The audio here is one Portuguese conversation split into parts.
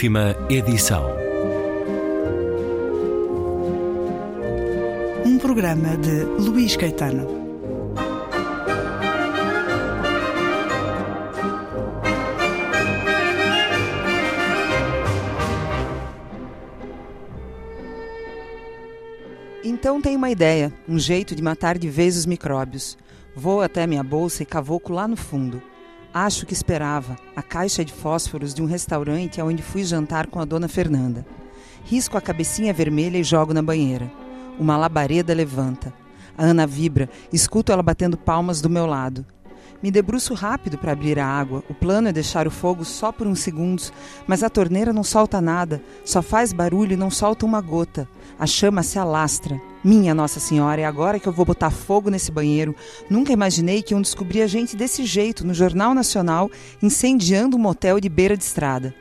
Última edição. Um programa de Luís Caetano. Então tenho uma ideia, um jeito de matar de vez os micróbios. Vou até minha bolsa e cavoco lá no fundo. Acho que esperava a caixa de fósforos de um restaurante aonde fui jantar com a dona Fernanda. Risco a cabecinha vermelha e jogo na banheira. Uma labareda levanta. A Ana vibra, escuto ela batendo palmas do meu lado. Me debruço rápido para abrir a água. O plano é deixar o fogo só por uns segundos, mas a torneira não solta nada, só faz barulho e não solta uma gota. A chama se alastra. Minha Nossa Senhora, é agora que eu vou botar fogo nesse banheiro. Nunca imaginei que iam descobrir a gente desse jeito no Jornal Nacional, incendiando um motel de beira de estrada.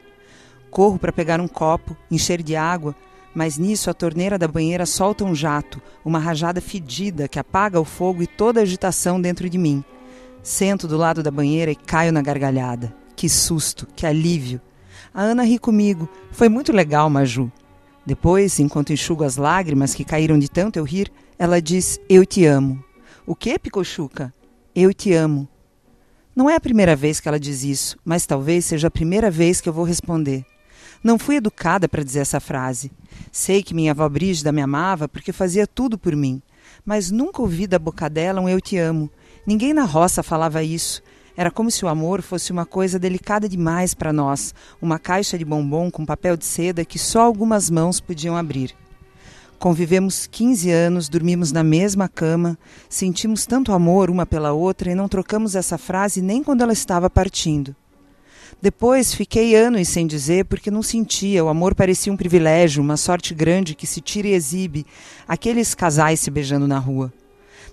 Corro para pegar um copo, encher de água, mas nisso a torneira da banheira solta um jato, uma rajada fedida que apaga o fogo e toda a agitação dentro de mim. Sento do lado da banheira e caio na gargalhada. Que susto, que alívio. A Ana ri comigo. Foi muito legal, Maju. Depois, enquanto enxugo as lágrimas que caíram de tanto eu rir, ela diz: Eu te amo. O que, Picochuca? Eu te amo. Não é a primeira vez que ela diz isso, mas talvez seja a primeira vez que eu vou responder. Não fui educada para dizer essa frase. Sei que minha avó Brígida me amava porque fazia tudo por mim, mas nunca ouvi da boca dela um eu te amo. Ninguém na roça falava isso. Era como se o amor fosse uma coisa delicada demais para nós, uma caixa de bombom com papel de seda que só algumas mãos podiam abrir. Convivemos 15 anos, dormimos na mesma cama, sentimos tanto amor uma pela outra e não trocamos essa frase nem quando ela estava partindo. Depois fiquei anos sem dizer porque não sentia, o amor parecia um privilégio, uma sorte grande que se tira e exibe, aqueles casais se beijando na rua.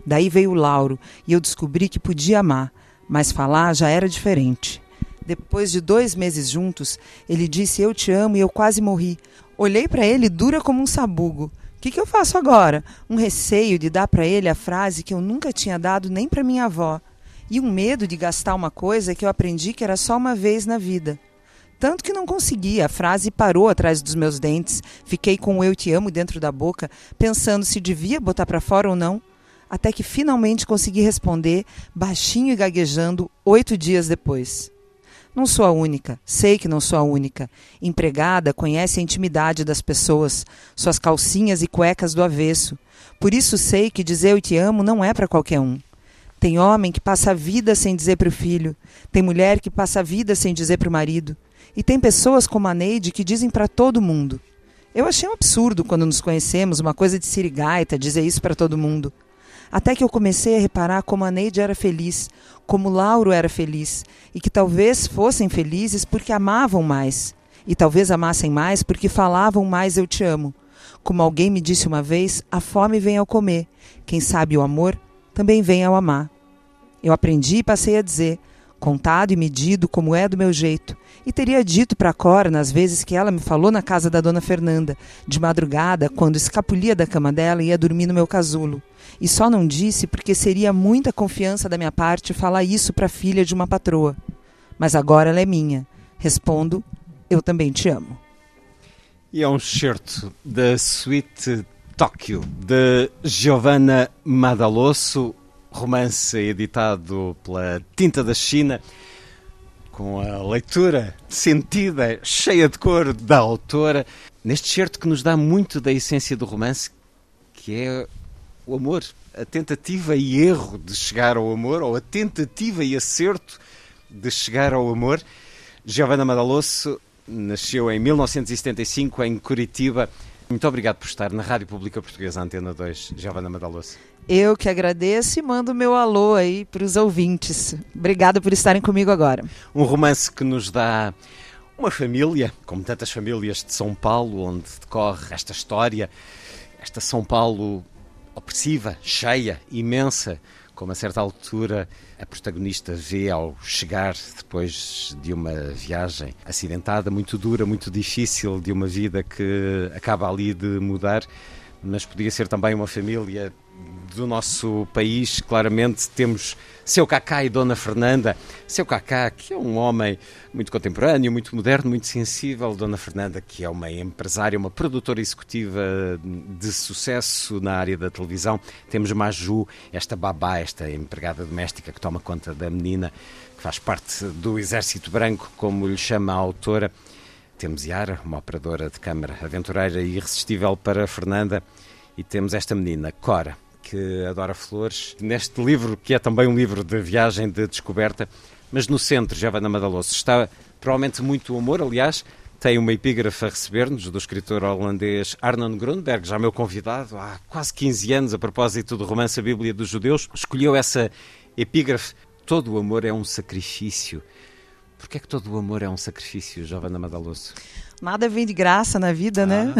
Daí veio o Lauro e eu descobri que podia amar, mas falar já era diferente. Depois de dois meses juntos, ele disse eu te amo e eu quase morri. Olhei para ele dura como um sabugo. O que, que eu faço agora? Um receio de dar para ele a frase que eu nunca tinha dado nem para minha avó. E um medo de gastar uma coisa que eu aprendi que era só uma vez na vida. Tanto que não consegui, a frase parou atrás dos meus dentes. Fiquei com o eu te amo dentro da boca, pensando se devia botar para fora ou não até que finalmente consegui responder, baixinho e gaguejando, oito dias depois. Não sou a única, sei que não sou a única. Empregada conhece a intimidade das pessoas, suas calcinhas e cuecas do avesso. Por isso sei que dizer eu te amo não é para qualquer um. Tem homem que passa a vida sem dizer para o filho, tem mulher que passa a vida sem dizer para o marido, e tem pessoas como a Neide que dizem para todo mundo. Eu achei um absurdo quando nos conhecemos, uma coisa de sirigaita, dizer isso para todo mundo. Até que eu comecei a reparar como a Neide era feliz, como Lauro era feliz, e que talvez fossem felizes porque amavam mais, e talvez amassem mais porque falavam mais eu te amo. Como alguém me disse uma vez, a fome vem ao comer, quem sabe o amor também vem ao amar. Eu aprendi e passei a dizer, contado e medido como é do meu jeito, e teria dito para Cora nas vezes que ela me falou na casa da dona Fernanda, de madrugada, quando escapulia da cama dela e ia dormir no meu casulo. E só não disse porque seria muita confiança da minha parte falar isso para a filha de uma patroa. Mas agora ela é minha. Respondo: Eu também te amo. E é um certo da suíte Tóquio de Giovanna Madalosso, romance editado pela Tinta da China, com a leitura sentida, cheia de cor da autora, neste certo que nos dá muito da essência do romance, que é o amor, a tentativa e erro de chegar ao amor, ou a tentativa e acerto de chegar ao amor. Giovanna Madalosso nasceu em 1975 em Curitiba. Muito obrigado por estar na Rádio Pública Portuguesa Antena 2, Giovanna Madalosso. Eu que agradeço e mando meu alô aí para os ouvintes. Obrigada por estarem comigo agora. Um romance que nos dá uma família, como tantas famílias de São Paulo, onde decorre esta história, esta São Paulo opressiva, cheia, imensa, como a certa altura a protagonista vê ao chegar depois de uma viagem acidentada, muito dura, muito difícil, de uma vida que acaba ali de mudar, mas podia ser também uma família do nosso país, claramente temos seu Cacá e Dona Fernanda. Seu Cacá, que é um homem muito contemporâneo, muito moderno, muito sensível. Dona Fernanda, que é uma empresária, uma produtora executiva de sucesso na área da televisão. Temos Maju, esta babá, esta empregada doméstica que toma conta da menina, que faz parte do Exército Branco, como lhe chama a autora. Temos Yara, uma operadora de câmara aventureira e irresistível para Fernanda. E temos esta menina, Cora, que adora flores. Neste livro, que é também um livro de viagem, de descoberta, mas no centro, Giovanna Madaloso, está provavelmente muito humor. Aliás, tem uma epígrafe a receber-nos do escritor holandês Arnon Grunberg, já meu convidado há quase 15 anos, a propósito do romance A Bíblia dos Judeus. Escolheu essa epígrafe: Todo o amor é um sacrifício. Porquê é que todo o amor é um sacrifício, Giovanna Madaloso? Nada vem de graça na vida, ah. né?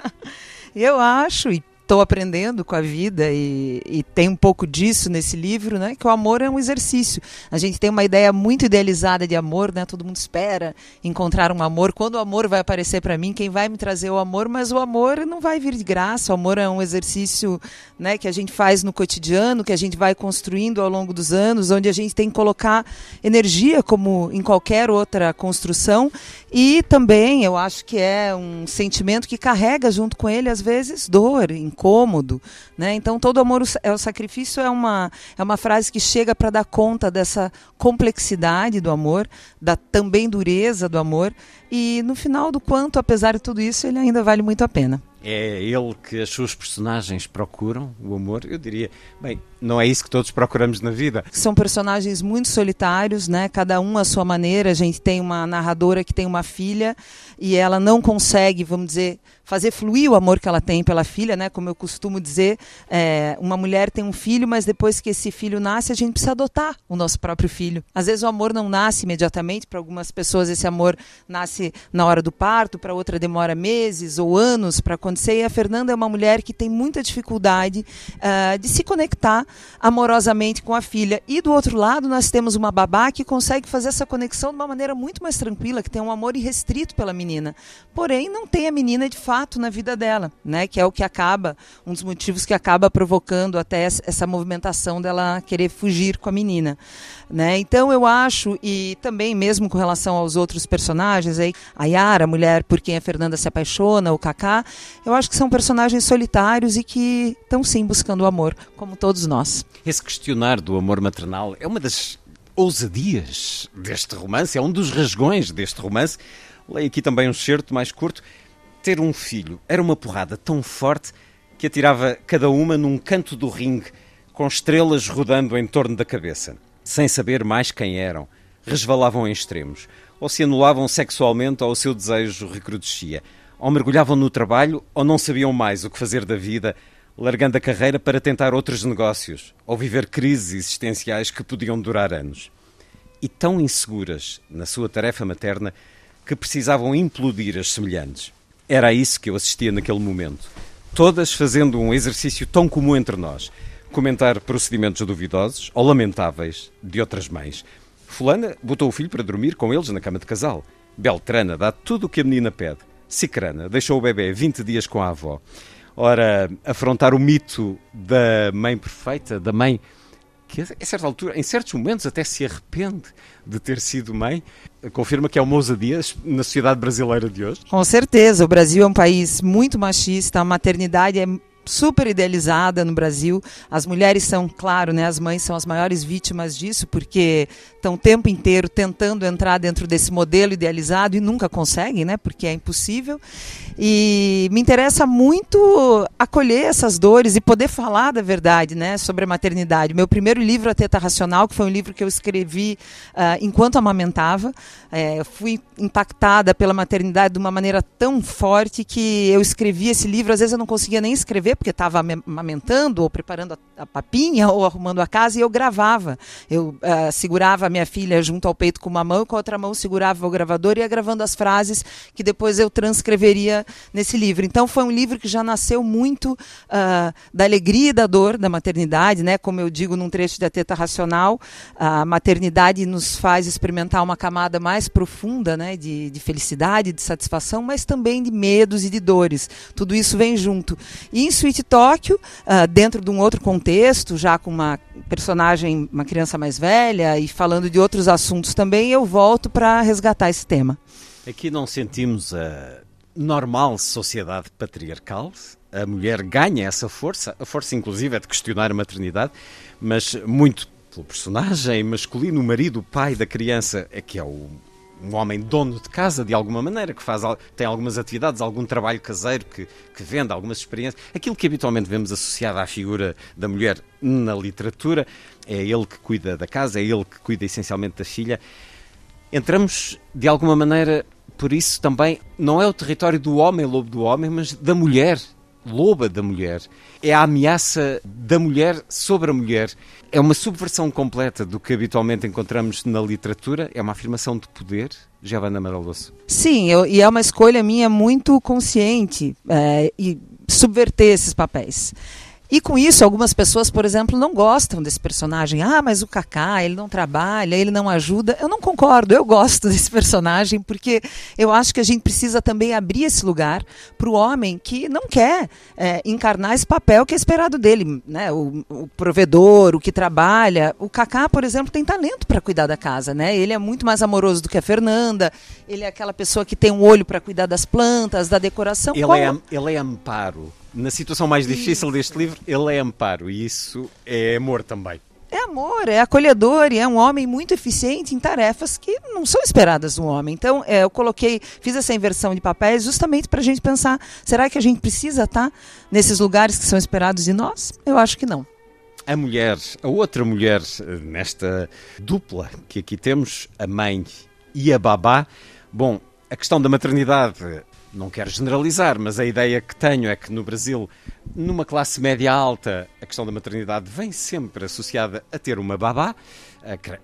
Eu acho, e estou aprendendo com a vida e, e, tem um pouco disso nesse livro, né? Que o amor é um exercício. A gente tem uma ideia muito idealizada de amor, né? Todo mundo espera encontrar um amor. Quando o amor vai aparecer para mim, quem vai me trazer o amor? Mas o amor não vai vir de graça. O amor é um exercício, né? Que a gente faz no cotidiano, que a gente vai construindo ao longo dos anos, onde a gente tem que colocar energia, como em qualquer outra construção. E também eu acho que é um sentimento que carrega junto com ele às vezes dor, incômodo, né? Então todo amor é o sacrifício é uma é uma frase que chega para dar conta dessa complexidade do amor, da também dureza do amor e no final do quanto, apesar de tudo isso, ele ainda vale muito a pena. É ele que as suas personagens procuram, o amor. Eu diria, bem, não é isso que todos procuramos na vida. São personagens muito solitários, né? Cada um à sua maneira. A gente tem uma narradora que tem uma filha e ela não consegue, vamos dizer, fazer fluir o amor que ela tem pela filha, né? Como eu costumo dizer, é, uma mulher tem um filho, mas depois que esse filho nasce, a gente precisa adotar o nosso próprio filho. Às vezes o amor não nasce imediatamente. Para algumas pessoas esse amor nasce na hora do parto, para outra demora meses ou anos para acontecer. E a Fernanda é uma mulher que tem muita dificuldade uh, de se conectar amorosamente com a filha. E do outro lado, nós temos uma babá que consegue fazer essa conexão de uma maneira muito mais tranquila, que tem um amor irrestrito pela menina. Porém, não tem a menina de fato na vida dela, né? Que é o que acaba, um dos motivos que acaba provocando até essa movimentação dela querer fugir com a menina. Né? Então eu acho, e também mesmo com relação aos outros personagens, aí, a Yara, a mulher por quem a Fernanda se apaixona, o Kaká, eu acho que são personagens solitários e que estão sim buscando o amor, como todos nós. Esse questionar do amor maternal é uma das ousadias deste romance, é um dos rasgões deste romance. Leio aqui também um certo mais curto. Ter um filho era uma porrada tão forte que atirava cada uma num canto do ringue, com estrelas rodando em torno da cabeça sem saber mais quem eram, resvalavam em extremos, ou se anulavam sexualmente ou o seu desejo recrudescia, ou mergulhavam no trabalho ou não sabiam mais o que fazer da vida, largando a carreira para tentar outros negócios ou viver crises existenciais que podiam durar anos. E tão inseguras na sua tarefa materna que precisavam implodir as semelhantes. Era a isso que eu assistia naquele momento. Todas fazendo um exercício tão comum entre nós, comentar procedimentos duvidosos ou lamentáveis de outras mães. Fulana botou o filho para dormir com eles na cama de casal. Beltrana dá tudo o que a menina pede. Cicrana deixou o bebê 20 dias com a avó. Ora, afrontar o mito da mãe perfeita, da mãe que a certa altura, em certos momentos, até se arrepende de ter sido mãe, confirma que é uma ousadia na sociedade brasileira de hoje? Com certeza. O Brasil é um país muito machista, a maternidade é super idealizada no Brasil. As mulheres são, claro, né, as mães são as maiores vítimas disso, porque estão o tempo inteiro tentando entrar dentro desse modelo idealizado e nunca conseguem, né, porque é impossível. E me interessa muito acolher essas dores e poder falar da verdade, né, sobre a maternidade. Meu primeiro livro, A Teta Racional, que foi um livro que eu escrevi uh, enquanto amamentava, é, fui impactada pela maternidade de uma maneira tão forte que eu escrevi esse livro. Às vezes eu não conseguia nem escrever porque estava amamentando ou preparando a, a, papinha ou arrumando a casa e eu gravava. Eu uh, segurava a minha filha junto ao peito com uma mão e com a outra mão segurava o gravador e ia gravando as frases que depois eu transcreveria nesse livro. Então foi um livro que já nasceu muito uh, da alegria e da dor da maternidade, né? Como eu digo num trecho da Teta Racional, a maternidade nos faz experimentar uma camada mais profunda, né? De, de felicidade, de satisfação, mas também de medos e de dores. Tudo isso vem junto. E Sweet Tóquio, uh, dentro de um outro contexto, já com uma personagem, uma criança mais velha e falando de outros assuntos também, eu volto para resgatar esse tema. Aqui não sentimos a normal sociedade patriarcal. A mulher ganha essa força, a força inclusive é de questionar a maternidade, mas muito pelo personagem masculino, o marido, o pai da criança, é que é o um homem dono de casa, de alguma maneira, que faz, tem algumas atividades, algum trabalho caseiro, que, que vende algumas experiências. Aquilo que habitualmente vemos associado à figura da mulher na literatura, é ele que cuida da casa, é ele que cuida essencialmente da filha. Entramos, de alguma maneira, por isso também, não é o território do homem, lobo do homem, mas da mulher, loba da mulher. É a ameaça da mulher sobre a mulher. É uma subversão completa do que habitualmente encontramos na literatura. É uma afirmação de poder. Giovanna Maraloso. Sim, eu, e é uma escolha minha muito consciente é, e subverter esses papéis. E com isso, algumas pessoas, por exemplo, não gostam desse personagem. Ah, mas o Kaká, ele não trabalha, ele não ajuda. Eu não concordo, eu gosto desse personagem, porque eu acho que a gente precisa também abrir esse lugar para o homem que não quer é, encarnar esse papel que é esperado dele. Né? O, o provedor, o que trabalha. O Kaká, por exemplo, tem talento para cuidar da casa. Né? Ele é muito mais amoroso do que a Fernanda, ele é aquela pessoa que tem um olho para cuidar das plantas, da decoração. Ele, é, ele é amparo na situação mais difícil deste livro, ele é amparo e isso é amor também. É amor, é acolhedor e é um homem muito eficiente em tarefas que não são esperadas do homem. Então, é, eu coloquei, fiz essa inversão de papéis justamente para a gente pensar: será que a gente precisa estar tá nesses lugares que são esperados de nós? Eu acho que não. A mulher, a outra mulher nesta dupla que aqui temos, a mãe e a babá. Bom, a questão da maternidade não quero generalizar, mas a ideia que tenho é que no Brasil, numa classe média alta, a questão da maternidade vem sempre associada a ter uma babá.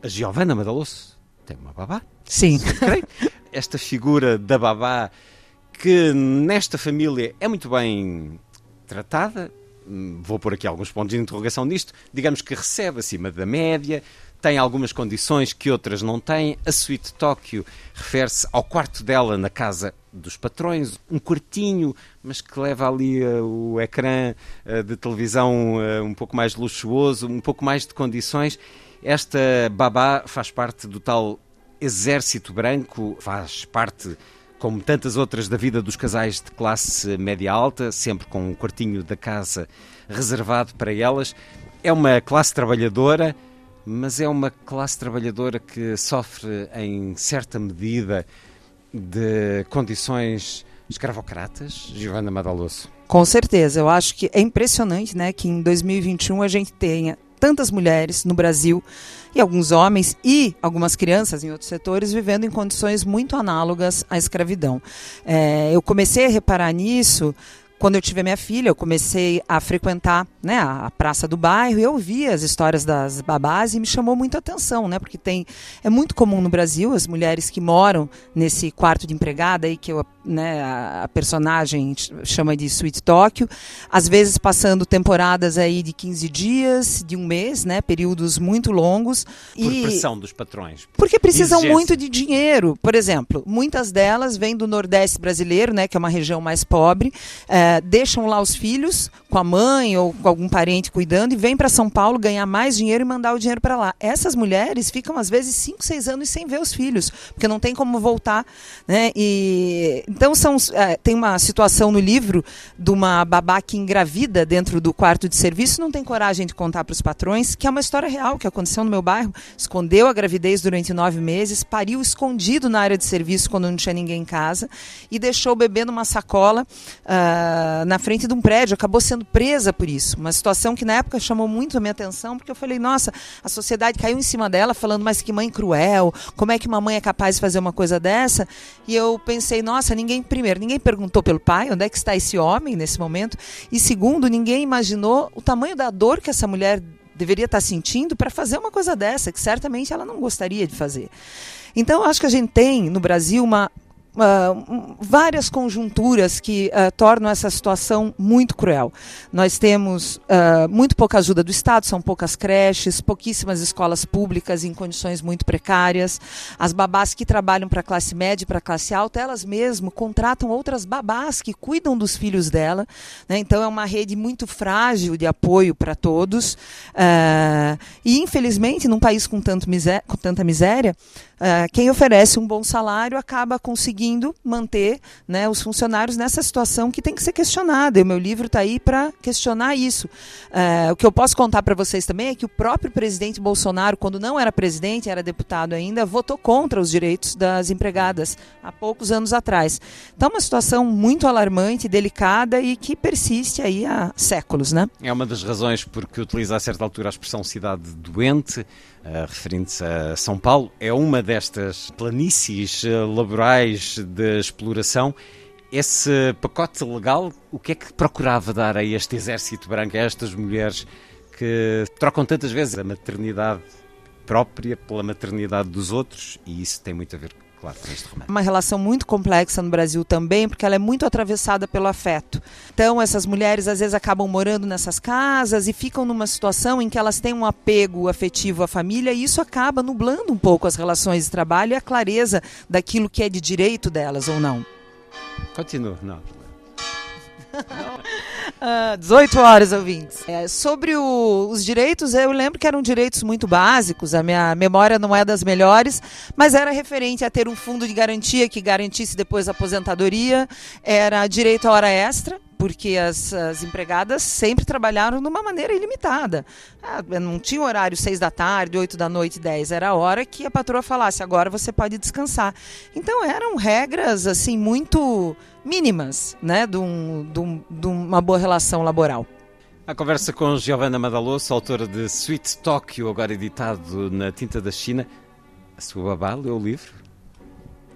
A Giovanna Madaloso tem uma babá. Sim. Esta figura da babá que nesta família é muito bem tratada, vou pôr aqui alguns pontos de interrogação nisto, digamos que recebe acima da média, tem algumas condições que outras não têm. A suíte Tóquio refere-se ao quarto dela na casa dos patrões, um quartinho, mas que leva ali uh, o ecrã uh, de televisão uh, um pouco mais luxuoso, um pouco mais de condições. Esta babá faz parte do tal exército branco, faz parte como tantas outras da vida dos casais de classe média alta, sempre com um quartinho da casa reservado para elas. É uma classe trabalhadora, mas é uma classe trabalhadora que sofre em certa medida de condições escravocratas, Giovanna Madaloso? Com certeza, eu acho que é impressionante, né, que em 2021 a gente tenha tantas mulheres no Brasil e alguns homens e algumas crianças em outros setores vivendo em condições muito análogas à escravidão. É, eu comecei a reparar nisso quando eu tive minha filha, eu comecei a frequentar né, a, praça do bairro e eu vi as histórias das babás e me chamou muito a atenção, né? Porque tem é muito comum no Brasil as mulheres que moram nesse quarto de empregada aí que eu, né, a, personagem chama de Sweet Tóquio, às vezes passando temporadas aí de 15 dias, de um mês, né? Períodos muito longos. Por e, pressão dos patrões. Porque precisam Exigência. muito de dinheiro. Por exemplo, muitas delas vêm do Nordeste brasileiro, né? Que é uma região mais pobre. É, deixam lá os filhos com a mãe ou com algum parente cuidando e vêm para São Paulo ganhar mais dinheiro e mandar o dinheiro para lá. Essas mulheres ficam às vezes 5, 6 anos sem ver os filhos, porque não tem como voltar, né? E então são é, tem uma situação no livro de uma babá que engravida dentro do quarto de serviço, não tem coragem de contar para os patrões, que é uma história real que aconteceu no meu bairro. Escondeu a gravidez durante nove meses, pariu escondido na área de serviço quando não tinha ninguém em casa e deixou o bebê numa sacola. Uh, na frente de um prédio, acabou sendo presa por isso. Uma situação que na época chamou muito a minha atenção, porque eu falei, nossa, a sociedade caiu em cima dela falando, mas que mãe cruel, como é que uma mãe é capaz de fazer uma coisa dessa? E eu pensei, nossa, ninguém, primeiro, ninguém perguntou pelo pai, onde é que está esse homem nesse momento? E segundo, ninguém imaginou o tamanho da dor que essa mulher deveria estar sentindo para fazer uma coisa dessa, que certamente ela não gostaria de fazer. Então, acho que a gente tem no Brasil uma uh, várias conjunturas que uh, tornam essa situação muito cruel. Nós temos uh, muito pouca ajuda do Estado, são poucas creches, pouquíssimas escolas públicas em condições muito precárias. As babás que trabalham para a classe média e para a classe alta, elas mesmo contratam outras babás que cuidam dos filhos dela. Né? Então é uma rede muito frágil de apoio para todos. e infelizmente, num país com, tanto com tanta miséria, quem oferece um bom salário acaba conseguindo manter né, os funcionários nessa situação que tem que ser questionada. E o meu livro está aí para questionar isso. Uh, o que eu posso contar para vocês também é que o próprio presidente Bolsonaro, quando não era presidente, era deputado ainda, votou contra os direitos das empregadas há poucos anos atrás. Então, uma situação muito alarmante, delicada e que persiste aí há séculos. Né? É uma das razões porque utiliza a certa altura a expressão cidade doente referindo-se a São Paulo, é uma destas planícies uh, laborais de exploração. Esse pacote legal, o que é que procurava dar a este exército branco, a estas mulheres que trocam tantas vezes a maternidade própria pela maternidade dos outros, e isso tem muito a ver claro, este Uma relação muito complexa no Brasil também, porque ela é muito atravessada pelo afeto. Então, essas mulheres às vezes acabam morando nessas casas e ficam numa situação em que elas têm um apego afetivo à família e isso acaba nublando um pouco as relações de trabalho e a clareza daquilo que é de direito delas ou não. Continua, não. Uh, 18 horas, ouvintes. É, sobre o, os direitos, eu lembro que eram direitos muito básicos, a minha memória não é das melhores, mas era referente a ter um fundo de garantia que garantisse depois a aposentadoria, era direito à hora extra, porque as, as, empregadas sempre trabalharam de uma maneira ilimitada. Ah, não tinha horário seis da tarde, oito da noite, dez. Era a hora que a patroa falasse, agora você pode descansar. Então eram regras assim muito mínimas né, de, um, de, um, de uma boa relação laboral. A conversa com Giovanna Madaloso, autora de Sweet Tokyo, agora editado na tinta da China. A sua babá leu o livro?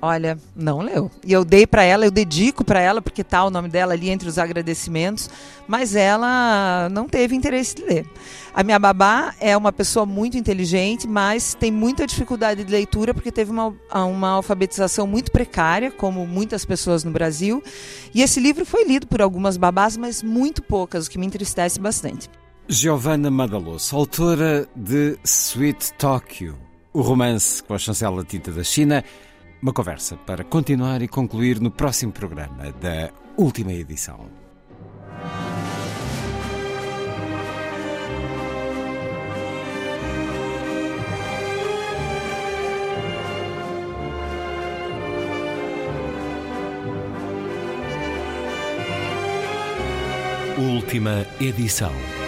Olha, não leu. E eu dei para ela, eu dedico para ela, porque tá o nome dela ali entre os agradecimentos, mas ela não teve interesse de ler. A minha babá é uma pessoa muito inteligente, mas tem muita dificuldade de leitura porque teve uma, uma alfabetização muito precária, como muitas pessoas no Brasil. E esse livro foi lido por algumas babás, mas muito poucas, o que me entristece bastante. Giovanna Madaloso, autora de Sweet Tokyo, o romance com a chancela tinta da China uma conversa para continuar e concluir no próximo programa da última edição. Última edição.